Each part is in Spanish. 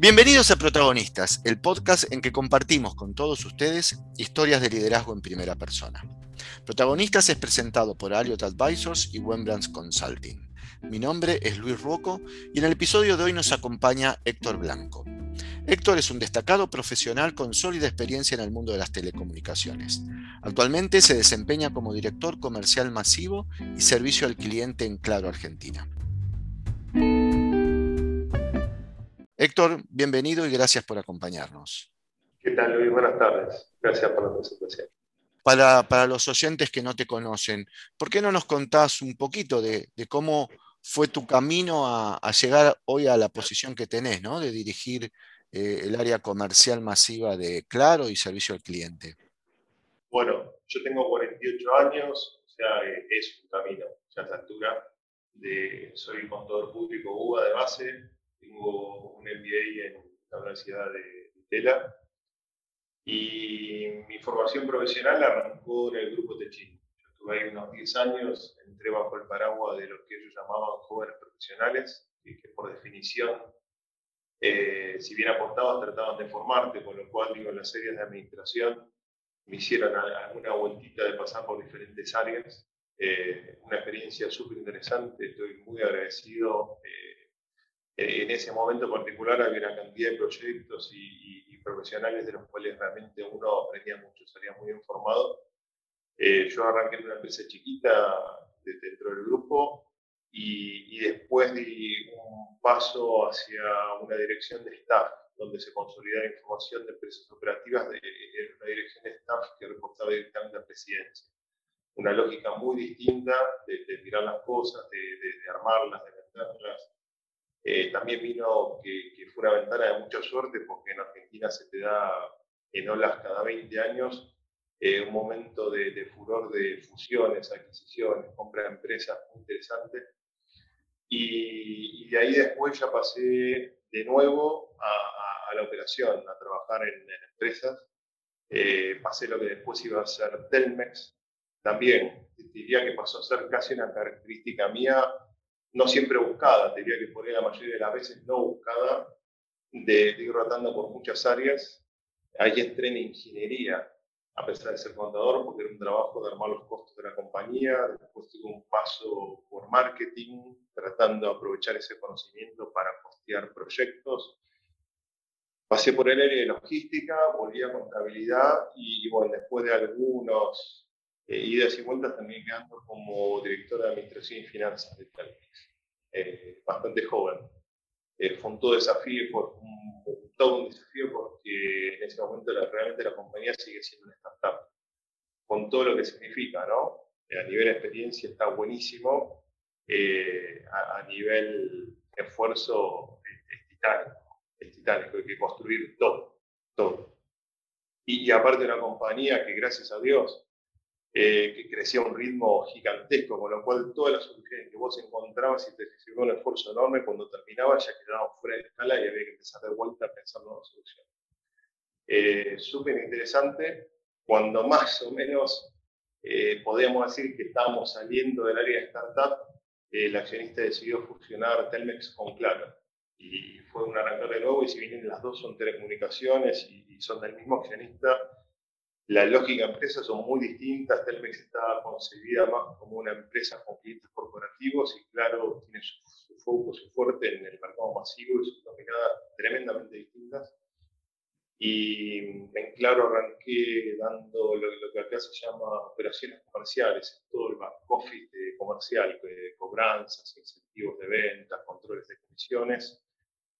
Bienvenidos a Protagonistas, el podcast en que compartimos con todos ustedes historias de liderazgo en primera persona. Protagonistas es presentado por Aliot Advisors y Wembrands Consulting. Mi nombre es Luis Ruoco y en el episodio de hoy nos acompaña Héctor Blanco. Héctor es un destacado profesional con sólida experiencia en el mundo de las telecomunicaciones. Actualmente se desempeña como director comercial masivo y servicio al cliente en Claro Argentina. Héctor, bienvenido y gracias por acompañarnos. ¿Qué tal, Luis? Buenas tardes. Gracias por la presentación. Para, los oyentes que no te conocen, ¿por qué no nos contás un poquito de, cómo fue tu camino a, llegar hoy a la posición que tenés, ¿no? de dirigir eh, el área comercial masiva de Claro y servicio al cliente? Bueno, yo tengo 48 años, o sea, eh, es un camino ya a esta altura. De, soy contador público UBA de base, tengo un MBA en la Universidad de Tela y mi formación profesional arrancó en el grupo Techín. Yo estuve ahí unos 10 años, entré bajo el paraguas de lo que ellos llamaban jóvenes profesionales, que, por definición, eh, si bien aportaban, trataban de formarte, con lo cual, digo, las series de administración me hicieron alguna vueltita de pasar por diferentes áreas. Eh, una experiencia súper interesante, estoy muy agradecido. Eh, en ese momento particular había una cantidad de proyectos y, profesionales de los cuales realmente uno aprendía mucho, salía muy informado. Eh, yo arranqué en una empresa chiquita dentro del grupo y, después di un paso hacia una dirección de staff, donde se consolidaba información de empresas operativas de, una dirección de staff que reportaba directamente a presidencia. Una lógica muy distinta de, mirar las cosas, de, de armarlas, de venderlas, eh, también vino que, fue una ventana de mucha suerte porque en Argentina se te da en olas cada 20 años eh, un momento de, furor de fusiones, adquisiciones, compra de empresas muy interesante. Y, de ahí después ya pasé de nuevo a, la operación, a trabajar en, empresas. Eh, pasé lo que después iba a ser Telmex. También diría que pasó a ser casi una característica mía no siempre buscada, te diría que por ahí la mayoría de las veces no buscada, de, ir rotando por muchas áreas. Ahí entré en ingeniería, a pesar de ser contador, porque era un trabajo de armar los costos de la compañía. Después tuve un paso por marketing, tratando de aprovechar ese conocimiento para costear proyectos. Pasé por el área de logística, volví a contabilidad y, bueno, después de algunos eh, idas y vueltas también quedando como director de Administración y Finanzas de Telmex, eh, bastante joven. Eh, fue un todo desafío, fue un, todo un desafío porque en ese momento realmente la compañía sigue siendo una startup, con todo lo que significa, ¿no? a nivel de experiencia está buenísimo, a, nivel esfuerzo es, titánico, es titánico, hay que construir todo, todo. Y, y aparte una compañía que gracias a Dios eh, que crecía a un ritmo gigantesco, con lo cual todas las soluciones que vos encontrabas y te hacía un esfuerzo enorme, cuando terminaba ya quedaban fuera de escala y había que empezar de vuelta a pensar nuevas soluciones. Eh, Súper interesante, cuando más o menos eh, podíamos decir que estábamos saliendo del área de startup, el accionista decidió fusionar Telmex con Claro. Y fue un arrancar de nuevo, y si bien las dos son telecomunicaciones y, y son del mismo accionista, la lógica de empresas son muy distintas. Telmex está concebida más como una empresa con clientes corporativos y claro, tiene su, foco, su fuerte en el mercado masivo y sus dominadas tremendamente distintas. Y en claro arranqué dando lo, que acá se llama operaciones comerciales, todo el back office comercial, cobranzas, incentivos de ventas, controles de comisiones.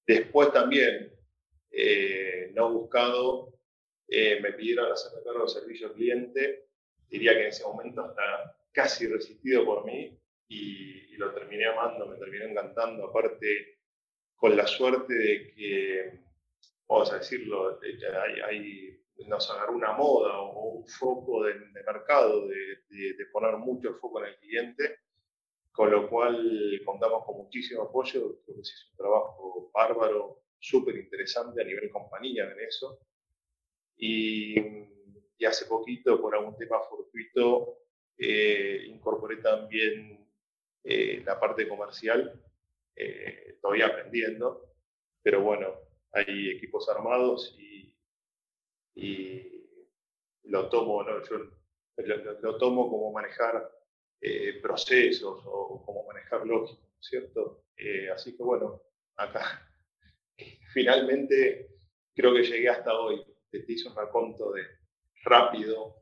Después también, eh, no buscado eh, me pidieron hacerme cargo del servicio cliente, diría que en ese momento está casi resistido por mí y, lo terminé amando, me terminé encantando, aparte con la suerte de que, vamos a decirlo, hay, nos agarró una moda o un foco de, mercado de, de, poner mucho foco en el cliente, con lo cual contamos con muchísimo apoyo, creo que se hizo un trabajo bárbaro, súper interesante a nivel compañía en eso. Y, hace poquito, por algún tema fortuito, eh, incorporé también eh, la parte comercial, eh, todavía aprendiendo, pero bueno, hay equipos armados y, lo tomo, yo lo, tomo como manejar procesos o como manejar lógica, ¿cierto? Así que bueno, acá finalmente creo que llegué hasta hoy. Te hice un raconto de rápido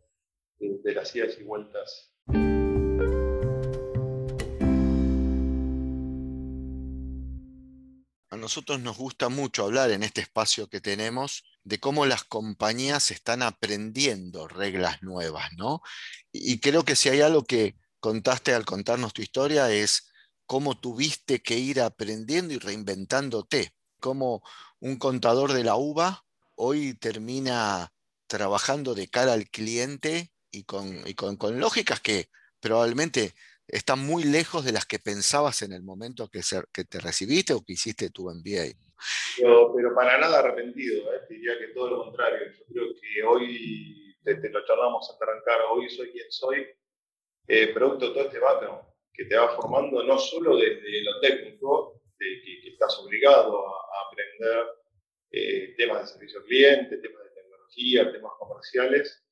de las idas y vueltas nosotros nos gusta mucho hablar en este espacio que tenemos de cómo las compañías están aprendiendo reglas nuevas, ¿no? Y creo que si hay algo que contaste al contarnos tu historia es cómo tuviste que ir aprendiendo y reinventándote, cómo un contador de la uva hoy termina trabajando de cara al cliente y con, con lógicas que probablemente están muy lejos de las que pensabas en el momento que, que te recibiste o que hiciste tu MBA. Pero, para nada arrepentido, ¿eh? diría que todo lo contrario. Yo creo que hoy, te, lo charlamos hasta arrancar, hoy soy quien soy, eh, producto de todo este background que te va formando no solo desde lo técnico, de que, estás obligado a, aprender eh, temas de servicio al cliente, temas de tecnología, temas comerciales,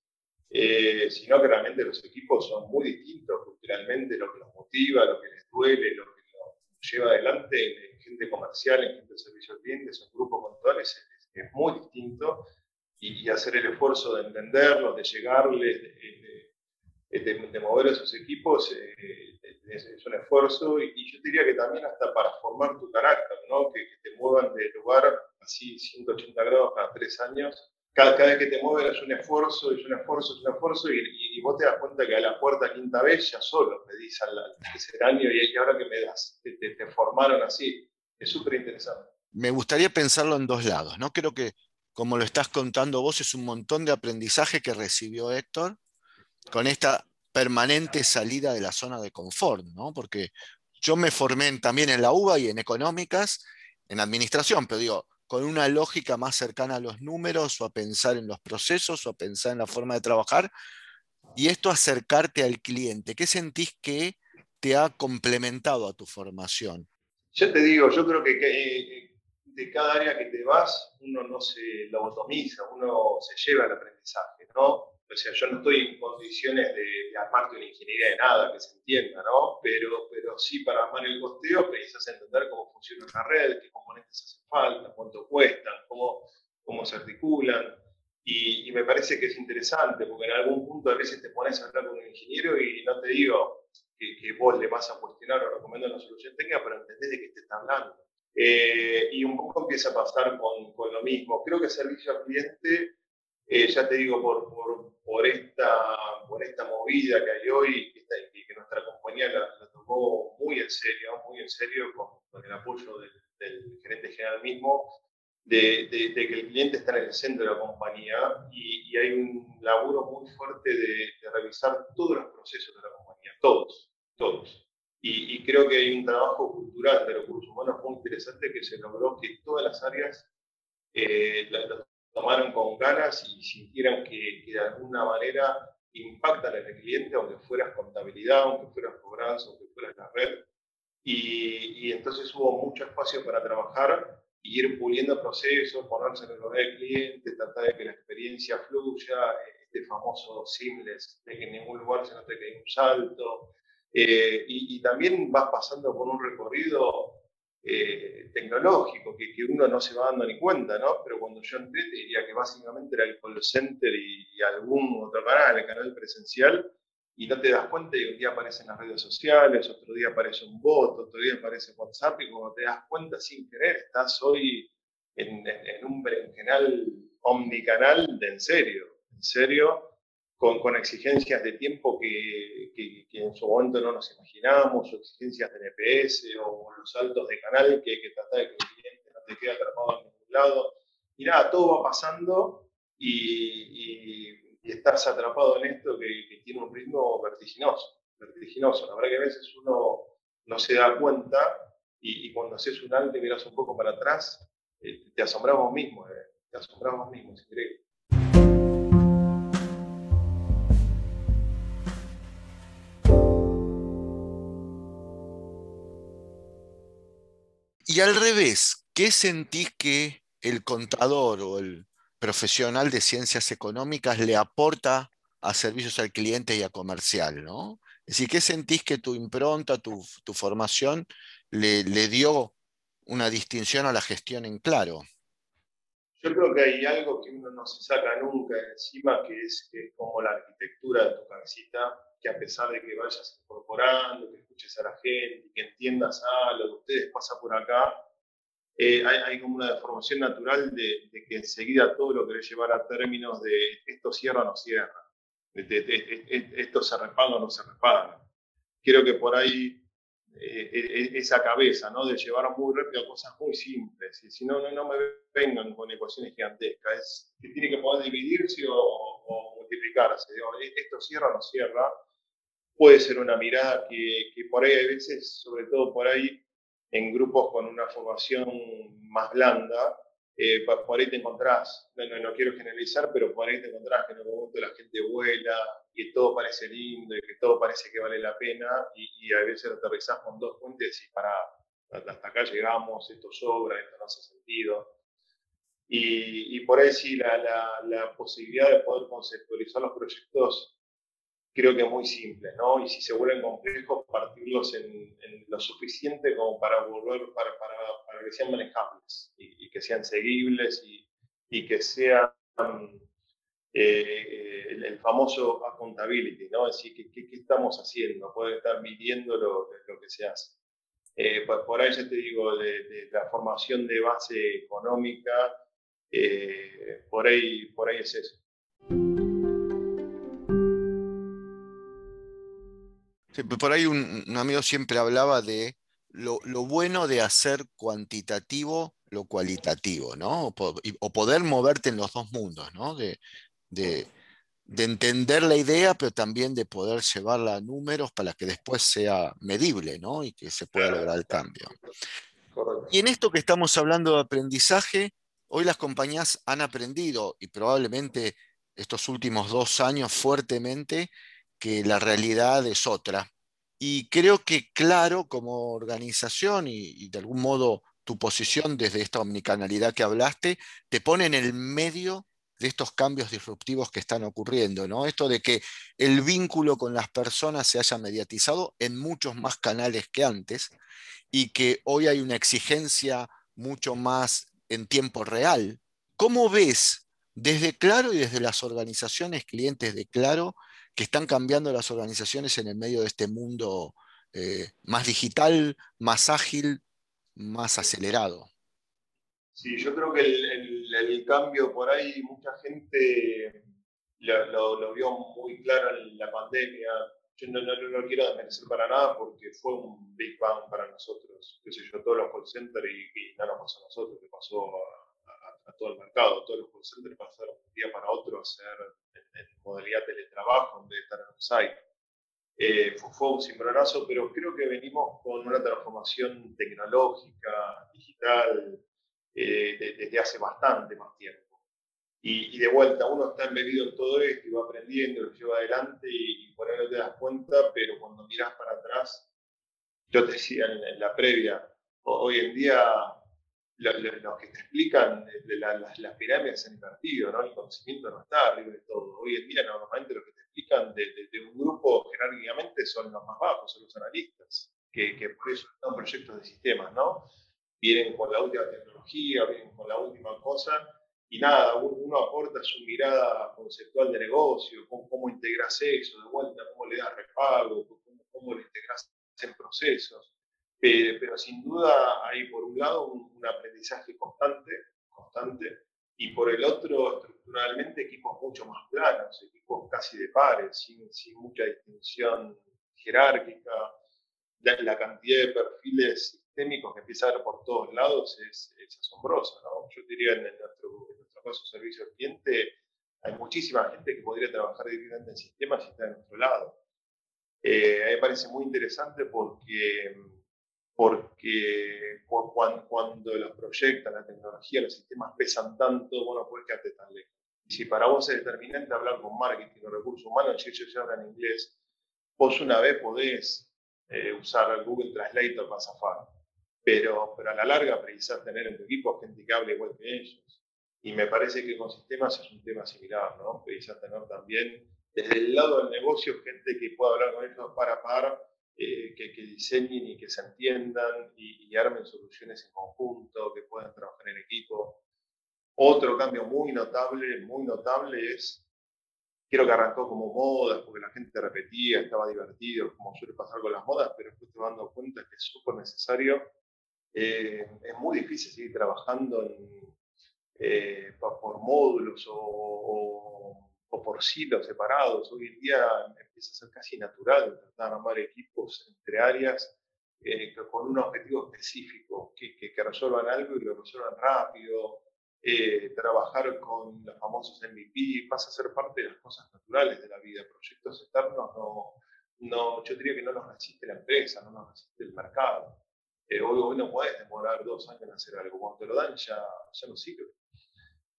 eh, sino que realmente los equipos son muy distintos culturalmente, lo que los motiva, lo que les duele, lo que los lleva adelante en gente comercial, en gente de servicio al cliente, son grupos conductores, es, es, muy distinto y, hacer el esfuerzo de entenderlos, de llegarles, de, de, mover esos equipos eh, es, un esfuerzo y, yo diría que también hasta para formar tu carácter, ¿no? que, te muevan de lugar así 180 grados cada tres años cada, vez que te mueves es un esfuerzo, es un esfuerzo, es un esfuerzo, y, vos te das cuenta que a la cuarta, quinta vez ya solo pedís al, al tercer año y, ahora que me das, te, te, formaron así. Es súper interesante. Me gustaría pensarlo en dos lados, ¿no? Creo que, como lo estás contando vos, es un montón de aprendizaje que recibió Héctor con esta permanente salida de la zona de confort, ¿no? Porque yo me formé también en la UBA y en económicas, en administración, pero digo, con una lógica más cercana a los números o a pensar en los procesos o a pensar en la forma de trabajar. Y esto acercarte al cliente, ¿qué sentís que te ha complementado a tu formación? Yo te digo, yo creo que, de cada área que te vas, uno no se lobotomiza, uno se lleva el aprendizaje, ¿no? O sea, yo no estoy en condiciones de, armarte una ingeniería de nada, que se entienda, ¿no? Pero, pero sí para armar el costeo precisas entender cómo funciona una red, qué componentes hacen falta, cuánto cuestan, cómo, cómo se articulan. Y, me parece que es interesante, porque en algún punto a veces te pones a hablar con un ingeniero y no te digo que, que vos le vas a cuestionar o recomendar una solución técnica, pero entendés de qué te está hablando. Eh, y un poco empieza a pasar con, con lo mismo. Creo que servicio al cliente eh, ya te digo, por, por, por, esta, por esta movida que hay hoy y que, nuestra compañía la, tomó muy en serio, muy en serio con, con el apoyo del, gerente general mismo, de, de, que el cliente está en el centro de la compañía y, y hay un laburo muy fuerte de, revisar todos los procesos de la compañía, todos, todos. Y, y, creo que hay un trabajo cultural de recursos humanos muy interesante que se logró que todas las áreas eh, tomaron con ganas y sintieran que, de alguna manera impactan en el cliente, aunque fueras contabilidad, aunque fueras cobranza, aunque fueras la red. Y, entonces hubo mucho espacio para trabajar y ir puliendo procesos, ponerse en el lugar del cliente, tratar de que la experiencia fluya, este famoso seamless, de que en ningún lugar se note que hay un salto. Eh, y, y, también vas pasando por un recorrido eh, tecnológico que, uno no se va dando ni cuenta, ¿no? Pero cuando yo entré te diría que básicamente era el call center y, algún otro canal, el canal presencial, y no te das cuenta y un día aparecen las redes sociales, otro día aparece un bot, otro día aparece WhatsApp y cuando te das cuenta sin querer estás hoy en, en, un berenjenal omnicanal de en serio, en serio, con, exigencias de tiempo que, en su momento no nos imaginamos, o exigencias de NPS, o los saltos de canal que hay que tratar de que el cliente no te quede atrapado en ningún lado. Y nada, todo va pasando y, y, estás atrapado en esto que, tiene un ritmo vertiginoso, vertiginoso. La verdad que a veces uno no se da cuenta y, cuando haces un alto y miras un poco para atrás, eh, te asombramos mismo, eh, te asombramos mismo, increíble. Y al revés, ¿qué sentís que el contador o el profesional de ciencias económicas le aporta a servicios al cliente y a comercial, ¿no? Es decir, ¿qué sentís que tu impronta, tu, formación le, le, dio una distinción a la gestión en claro? Yo creo que hay algo que uno no se saca nunca encima, que es, que es como la arquitectura de tu cabecita, que a pesar de que vayas incorporando, que escuches a la gente, que entiendas, lo de ustedes pasa por acá, eh, hay, como una deformación natural de, que enseguida todo lo querés llevar a términos de esto cierra o no cierra, esto se repaga o no se repaga. Creo que por ahí eh, e, esa cabeza, ¿no? De llevar muy rápido cosas muy simples. Y si no, no, no me vengan con ecuaciones gigantescas. Es que tiene que poder dividirse o, multiplicarse. esto cierra o no cierra. Puede ser una mirada que, que por ahí hay veces, sobre todo por ahí, en grupos con una formación más blanda, eh, por ahí te encontrás, no, no, quiero generalizar, pero por ahí te encontrás que en un momento la gente vuela y todo parece lindo y que todo parece que vale la pena y, a veces aterrizás con dos puentes y para hasta acá llegamos, esto sobra, esto no hace sentido. Y, y por ahí sí, la, la, la, posibilidad de poder conceptualizar los proyectos creo que es muy simple, ¿no? Y si se vuelven complejos, partirlos en, lo suficiente como para volver, para, para, para que sean manejables y, que sean seguibles y, y que sean eh, el, famoso accountability, ¿no? Es decir, ¿qué, qué, estamos haciendo? Puede estar midiendo lo, lo que se hace. Eh, por, ahí ya te digo, de, la formación de base económica, eh, por, ahí, por ahí es eso. por ahí un, amigo siempre hablaba de lo, bueno de hacer cuantitativo lo cualitativo, ¿no? O, poder moverte en los dos mundos, ¿no? De, entender la idea, pero también de poder llevarla a números para que después sea medible, ¿no? Y que se pueda lograr el cambio. Y en esto que estamos hablando de aprendizaje, hoy las compañías han aprendido, y probablemente estos últimos dos años fuertemente, que la realidad es otra. Y creo que claro, como organización y, de algún modo tu posición desde esta omnicanalidad que hablaste, te pone en el medio de estos cambios disruptivos que están ocurriendo, ¿no? Esto de que el vínculo con las personas se haya mediatizado en muchos más canales que antes y que hoy hay una exigencia mucho más en tiempo real. ¿Cómo ves desde Claro y desde las organizaciones clientes de Claro que están cambiando las organizaciones en el medio de este mundo eh, más digital, más ágil, más acelerado. Sí, yo creo que el, cambio por ahí, mucha gente lo, vio muy claro en la pandemia. Yo no, lo quiero desmerecer para nada porque fue un Big Bang para nosotros. Qué sé yo, todos los call centers y, no nos pasó a nosotros, que pasó a, todo el mercado. Todos los call centers pasaron de un día para otro a ser modalidad teletrabajo en vez de estar en un site. Eh, fue, un cimbronazo, pero creo que venimos con una transformación tecnológica, digital, eh, desde hace bastante más tiempo. Y, de vuelta, uno está embebido en todo esto y va aprendiendo, lo lleva adelante y, por ahí no te das cuenta, pero cuando miras para atrás, yo te decía en la previa, hoy en día los que te explican de las, pirámides se han invertido, ¿no? El conocimiento no está arriba de todo. Hoy en día normalmente los que te explican de, un grupo jerárquicamente son los más bajos, son los analistas, que, que por eso están proyectos de sistemas, ¿no? Vienen con la última tecnología, vienen con la última cosa, y nada, uno aporta su mirada conceptual de negocio, cómo, cómo integras eso de vuelta, cómo le das repago, cómo, cómo lo integras en procesos pero sin duda hay por un lado un, aprendizaje constante, constante, y por el otro estructuralmente equipos mucho más planos, equipos casi de pares, sin, sin mucha distinción jerárquica. La, la, cantidad de perfiles sistémicos que empieza a por todos lados es, es asombrosa. ¿no? Yo diría en, nuestro, en nuestro caso servicio al cliente, hay muchísima gente que podría trabajar directamente en sistemas y está de nuestro lado. Eh, a mí me parece muy interesante porque porque cuando, los proyectos, la tecnología, los sistemas pesan tanto, vos no puedes quedarte si para vos es determinante hablar con marketing o recursos humanos, si ellos ya hablan inglés, vos una vez podés eh, usar el Google Translator para zafar. pero, pero a la larga precisas tener en tu equipo gente que hable igual que ellos. Y me parece que con sistemas es un tema similar, ¿no? Precisas tener también desde el lado del negocio gente que pueda hablar con ellos para par, eh, que, que, diseñen y que se entiendan y, y, armen soluciones en conjunto, que puedan trabajar en equipo. Otro cambio muy notable, muy notable es, quiero que arrancó como modas, porque la gente repetía, estaba divertido, como suele pasar con las modas, pero después te dando cuenta que es súper necesario. Eh, es muy difícil seguir trabajando en, eh, por, módulos o, o, por silos separados. Hoy en día empieza a ser casi natural tratar de armar equipos entre áreas eh, con un objetivo específico, que, que, resuelvan algo y lo resuelvan rápido. Eh, trabajar con los famosos MVP pasa a ser parte de las cosas naturales de la vida. Proyectos externos no, no, yo diría que no nos resiste la empresa, no nos resiste el mercado. Eh, hoy, hoy, no puedes demorar dos años en hacer algo, cuando te lo dan ya, no sirve.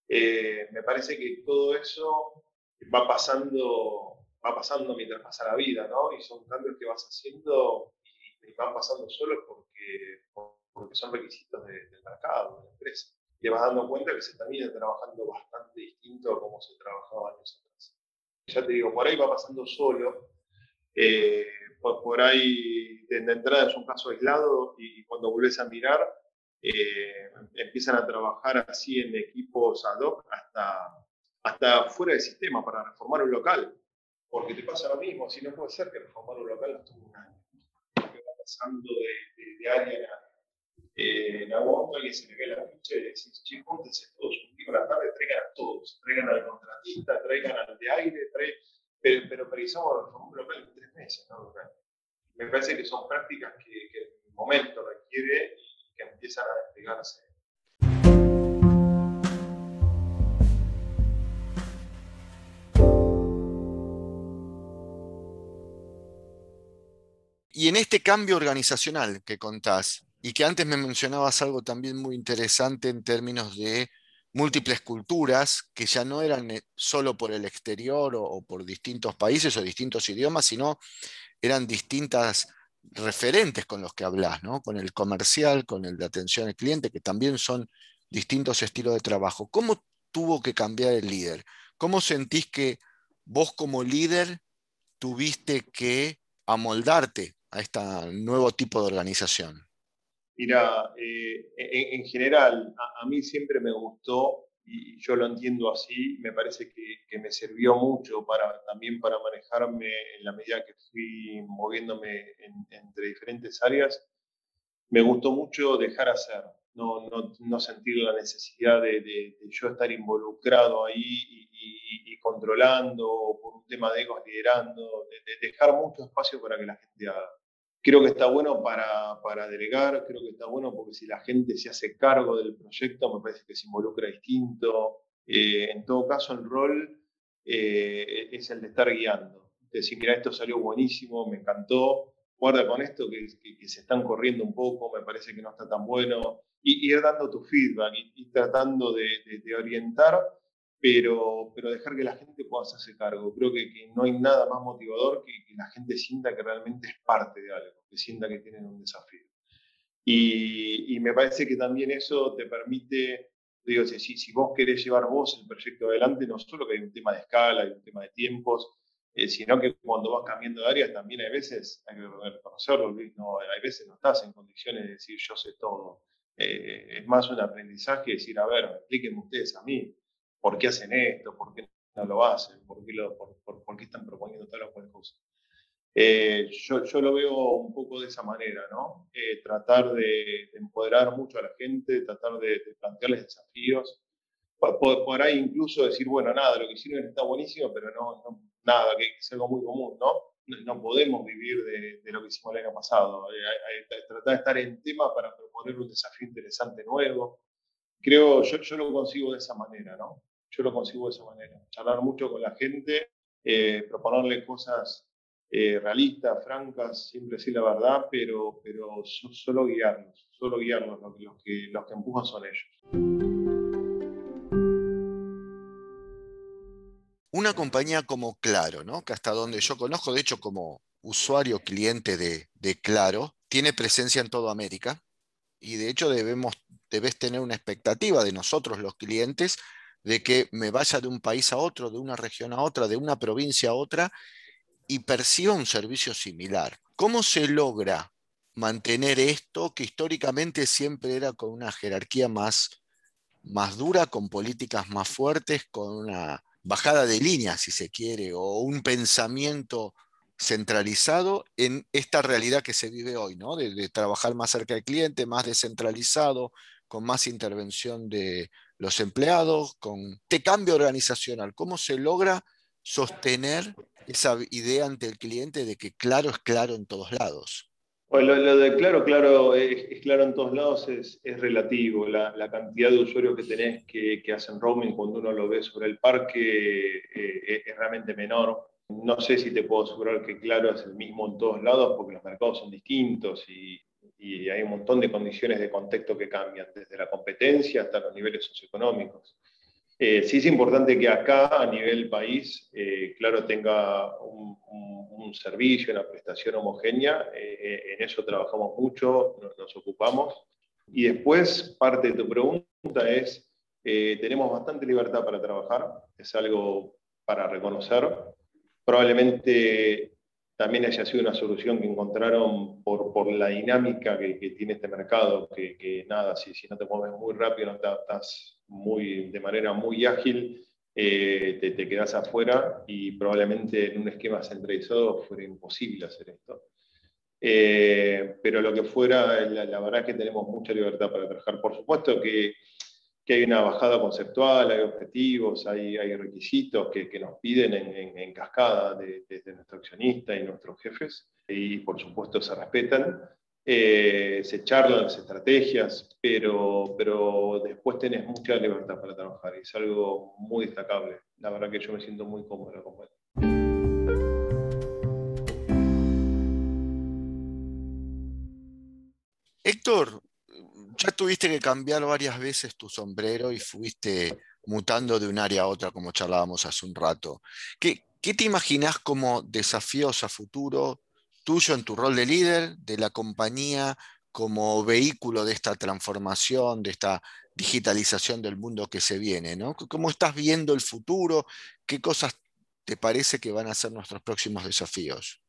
Eh, me parece que todo eso va pasando, va pasando mientras pasa la vida, ¿no? Y son cambios que vas haciendo y, van pasando solos porque, porque son requisitos de, del mercado, de la empresa te vas dando cuenta que se termina trabajando bastante distinto a como se trabajaba años atrás. Ya te digo, por ahí va pasando solo, eh, por, ahí de, entrada es un caso aislado y cuando vuelves a mirar eh, empiezan a trabajar así en equipos ad hoc hasta, hasta fuera del sistema para reformar un local. Porque te pasa lo mismo, si no puede ser que reformar un local no un año. Pasando de, área eh, en momento alguien se le ve la ficha y le decís, che, júntense todos un día la tarde, traigan a todos, traigan al contratista, traigan al de aire, traigan, pero, pero precisamos un local en tres meses, ¿no? Me parece que son prácticas que, que el momento requiere y que empiezan a despegarse. Y en este cambio organizacional que contás, y que antes me mencionabas algo también muy interesante en términos de múltiples culturas que ya no eran eh, solo por el exterior o, por distintos países o distintos idiomas, sino eran distintas referentes con los que hablas, ¿no? con el comercial, con el de atención al cliente, que también son distintos estilos de trabajo. ¿Cómo tuvo que cambiar el líder? ¿Cómo sentís que vos como líder tuviste que amoldarte a este nuevo tipo de organización? Mira, eh, en, en, general, a, a, mí siempre me gustó, y yo lo entiendo así, me parece que, que, me sirvió mucho para, también para manejarme en la medida que fui moviéndome en, entre diferentes áreas. Me gustó mucho dejar hacer, no, no, no sentir la necesidad de, de, de, yo estar involucrado ahí y, controlando, por un tema de egos liderando, de, dejar mucho espacio para que la gente haga creo que está bueno para, para, delegar, creo que está bueno porque si la gente se hace cargo del proyecto, me parece que se involucra distinto. Eh, en todo caso, el rol eh, es el de estar guiando. Decir, mira, esto salió buenísimo, me encantó, guarda con esto que, que, que, se están corriendo un poco, me parece que no está tan bueno, y ir dando tu feedback y, y tratando de, de, de orientar pero, pero dejar que la gente pueda hacerse cargo. Creo que, que no hay nada más motivador que, que, la gente sienta que realmente es parte de algo, que sienta que tienen un desafío. Y, y me parece que también eso te permite, digo, si, si vos querés llevar vos el proyecto adelante, no solo que hay un tema de escala, hay un tema de tiempos, eh, sino que cuando vas cambiando de áreas también hay veces, hay que reconocerlo, Luis, no, hay veces no estás en condiciones de decir yo sé todo. Eh, es más un aprendizaje decir, a ver, explíquenme ustedes a mí por qué hacen esto, por qué no lo hacen, por qué, lo, por, por, por qué están proponiendo tal o cual cosa. Eh, yo, yo, lo veo un poco de esa manera, ¿no? Eh, tratar de, de, empoderar mucho a la gente, tratar de, de plantearles desafíos, por, por, ahí incluso decir, bueno, nada, lo que hicieron está buenísimo, pero no, no nada, que es algo muy común, ¿no? No, podemos vivir de, de, lo que hicimos el año pasado. Eh, tratar de estar en tema para proponer un desafío interesante nuevo. Creo, yo, yo lo consigo de esa manera, ¿no? Yo lo consigo de esa manera. Charlar mucho con la gente, eh, proponerle cosas eh, realistas, francas, siempre decir la verdad, pero, pero solo guiarlos, solo guiarlos, los, los, que, los que empujan son ellos. Una compañía como Claro, ¿no? que hasta donde yo conozco, de hecho como usuario cliente de, de Claro, tiene presencia en toda América, y de hecho debemos, debes tener una expectativa de nosotros los clientes de que me vaya de un país a otro, de una región a otra, de una provincia a otra y perciba un servicio similar. ¿Cómo se logra mantener esto que históricamente siempre era con una jerarquía más, más dura, con políticas más fuertes, con una bajada de línea, si se quiere, o un pensamiento centralizado en esta realidad que se vive hoy, ¿no? De, trabajar más cerca del cliente, más descentralizado, con más intervención de los empleados, con este cambio organizacional. ¿Cómo se logra sostener esa idea ante el cliente de que claro es claro en todos lados? Bueno, lo, de claro, claro, es, claro en todos lados es, relativo. La, cantidad de usuarios que tenés que, hacen roaming cuando uno lo ve sobre el parque eh, es realmente menor. No sé si te puedo asegurar que claro es el mismo en todos lados porque los mercados son distintos y, y hay un montón de condiciones de contexto que cambian, desde la competencia hasta los niveles socioeconómicos. Eh, sí es importante que acá, a nivel país, eh, claro, tenga un, servicio, una prestación homogénea. Eh, en eso trabajamos mucho, nos, ocupamos. Y después, parte de tu pregunta es, tenemos bastante libertad para trabajar, es algo para reconocer. Probablemente también haya sido una solución que encontraron por, por la dinámica que, que, tiene este mercado, que, que nada, si, si, no te mueves muy rápido, no te adaptas muy, de manera muy ágil, eh, te, te quedas afuera y probablemente en un esquema centralizado fuera imposible hacer esto. Eh, pero lo que fuera, la, la, verdad es que tenemos mucha libertad para trabajar. Por supuesto que que hay una bajada conceptual, hay objetivos, hay, hay requisitos que, que, nos piden en, en, cascada desde de, nuestro accionista y nuestros jefes, y por supuesto se respetan. Eh, se charlan las estrategias, pero, pero después tenés mucha libertad para trabajar y es algo muy destacable. La verdad que yo me siento muy cómodo con esto. Héctor, ya tuviste que cambiar varias veces tu sombrero y fuiste mutando de un área a otra, como charlábamos hace un rato. ¿Qué, qué te imaginas como desafíos a futuro tuyo en tu rol de líder, de la compañía como vehículo de esta transformación, de esta digitalización del mundo que se viene? ¿no? ¿Cómo estás viendo el futuro? ¿Qué cosas te parece que van a ser nuestros próximos desafíos?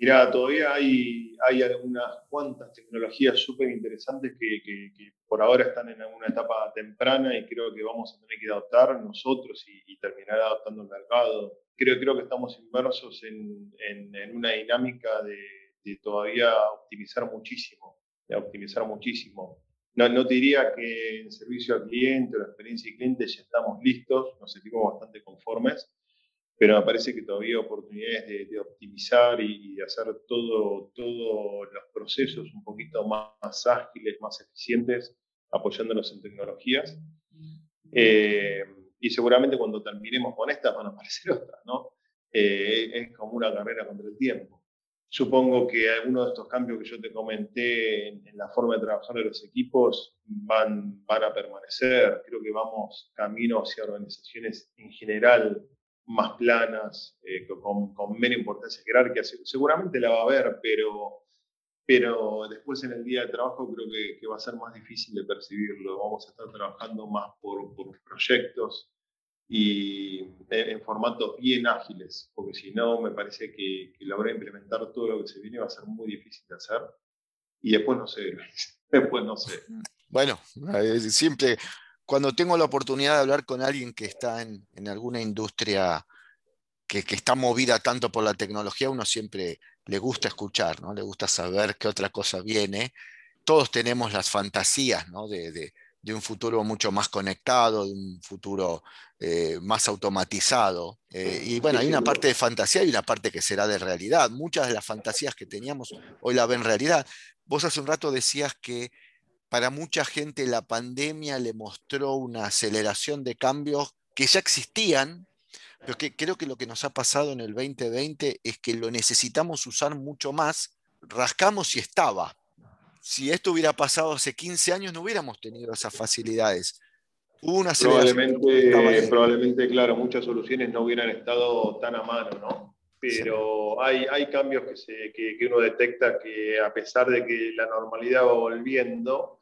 Mira, todavía hay, hay algunas cuantas tecnologías súper interesantes que, que, por ahora están en una etapa temprana y creo que vamos a tener que adoptar nosotros y, terminar adoptando el mercado. Creo, creo que estamos inmersos en, en, una dinámica de, de, todavía optimizar muchísimo, de optimizar muchísimo. No, no te diría que en servicio al cliente o la experiencia del cliente ya estamos listos, nos sentimos bastante conformes, pero me parece que todavía hay oportunidades de, optimizar y, de hacer todos todo los procesos un poquito más, ágiles, más eficientes, apoyándonos en tecnologías. Eh, y seguramente cuando terminemos con estas van a aparecer otras, ¿no? Eh, es como una carrera contra el tiempo. Supongo que algunos de estos cambios que yo te comenté en, en, la forma de trabajar de los equipos van, van a permanecer. Creo que vamos camino hacia organizaciones en general más planas, eh, con, con, menos importancia jerárquica. Seguramente la va a haber, pero, pero después en el día de trabajo creo que, que va a ser más difícil de percibirlo. Vamos a estar trabajando más por, por proyectos y en, formatos bien ágiles, porque si no, me parece que, que de implementar todo lo que se viene va a ser muy difícil de hacer. Y después no sé, después no sé. Bueno, siempre cuando tengo la oportunidad de hablar con alguien que está en, alguna industria que, está movida tanto por la tecnología, uno siempre le gusta escuchar, ¿no? le gusta saber qué otra cosa viene. Todos tenemos las fantasías de, un futuro mucho más conectado, de un futuro eh, más automatizado. Eh, y bueno, hay una parte de fantasía y una parte que será de realidad. Muchas de las fantasías que teníamos hoy la ven realidad. Vos hace un rato decías que para mucha gente la pandemia le mostró una aceleración de cambios que ya existían, pero que creo que lo que nos ha pasado en el 2020 es que lo necesitamos usar mucho más. Rascamos y estaba. Si esto hubiera pasado hace 15 años, no hubiéramos tenido esas facilidades. Hubo una. Probablemente, probablemente, claro, muchas soluciones no hubieran estado tan a mano, ¿no? pero hay, hay cambios que, se, que, que, uno detecta que a pesar de que la normalidad va volviendo,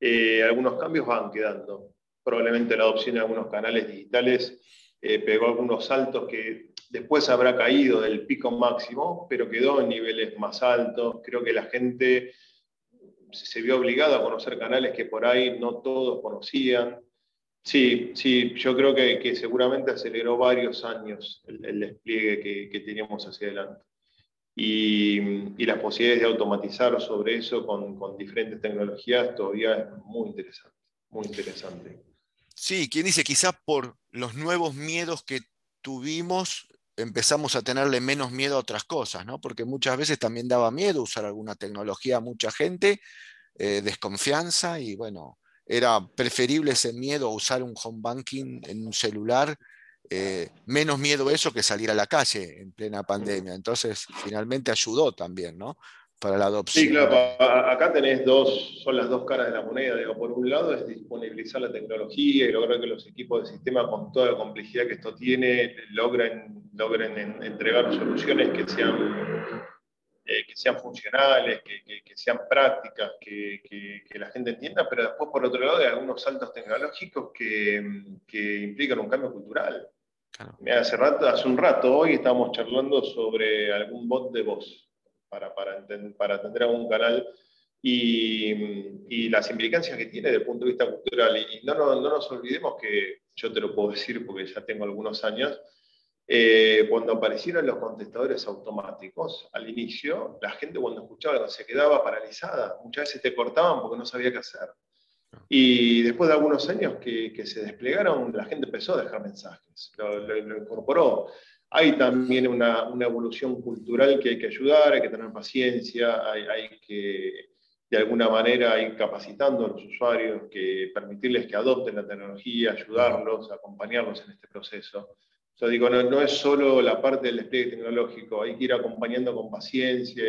eh, algunos cambios van quedando. Probablemente la adopción de algunos canales digitales eh, pegó algunos saltos que después habrá caído del pico máximo, pero quedó en niveles más altos. Creo que la gente se vio obligada a conocer canales que por ahí no todos conocían. Sí, sí, yo creo que, seguramente aceleró varios años el, despliegue que, teníamos hacia adelante. Y, las posibilidades de automatizar sobre eso con, diferentes tecnologías todavía es muy interesante, muy interesante. Sí, quien dice, quizás por los nuevos miedos que tuvimos, empezamos a tenerle menos miedo a otras cosas, ¿no? Porque muchas veces también daba miedo usar alguna tecnología a mucha gente, eh, desconfianza y bueno, era preferible ese miedo a usar un home banking en un celular, eh, menos miedo eso que salir a la calle en plena pandemia. Entonces, finalmente ayudó también, ¿no? Para la adopción. Sí, claro, acá tenés dos, son las dos caras de la moneda. Digo, por un lado es disponibilizar la tecnología y lograr que los equipos de sistema, con toda la complejidad que esto tiene, logren, logren entregar soluciones que sean eh, que sean funcionales, que, sean prácticas, que, la gente entienda, pero después, por otro lado, hay algunos saltos tecnológicos que, implican un cambio cultural. Hace, rato, un rato, hoy estábamos charlando sobre algún bot de voz para, para, para atender a canal y, las implicancias que tiene desde el punto de vista cultural. Y, no, no, no nos olvidemos que, yo te lo puedo decir porque ya tengo algunos años, eh, cuando aparecieron los contestadores automáticos al inicio, la gente cuando escuchaba se quedaba paralizada. Muchas veces te cortaban porque no sabía qué hacer. Y después de algunos años que, se desplegaron, la gente empezó a dejar mensajes, lo, incorporó. Hay también una, evolución cultural que hay que ayudar, hay que tener paciencia, hay, hay que de alguna manera ir capacitando a los usuarios, que permitirles que adopten la tecnología, ayudarlos, acompañarlos en este proceso digo, no, es solo la parte del despliegue tecnológico, hay que ir acompañando con paciencia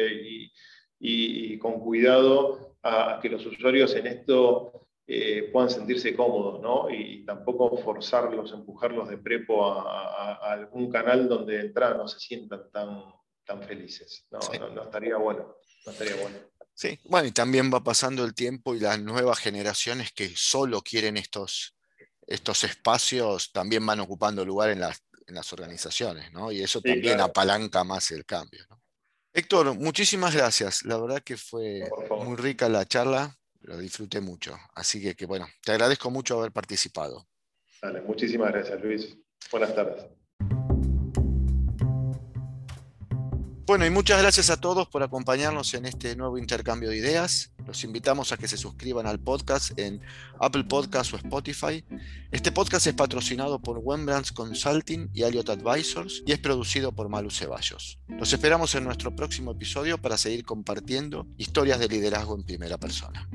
y, con cuidado a, que los usuarios en esto eh, puedan sentirse cómodos, ¿no? Y tampoco forzarlos, empujarlos de prepo a, algún canal donde de entrada no se sientan tan, tan felices. No, no, estaría bueno. No estaría bueno. Sí, bueno, y también va pasando el tiempo y las nuevas generaciones que solo quieren estos, estos espacios también van ocupando lugar en las en las organizaciones, ¿no? Y eso también apalanca más el cambio. ¿no? Héctor, muchísimas gracias. La verdad que fue muy rica la charla, lo disfruté mucho. Así que, bueno, te agradezco mucho haber participado. Dale, muchísimas gracias, Luis. Buenas tardes. Bueno, y muchas gracias a todos por acompañarnos en este nuevo intercambio de ideas. Los invitamos a que se suscriban al podcast en Apple Podcasts o Spotify. Este podcast es patrocinado por Wembrands Consulting y Elliot Advisors y es producido por Malu Ceballos. Los esperamos en nuestro próximo episodio para seguir compartiendo historias de liderazgo en primera persona.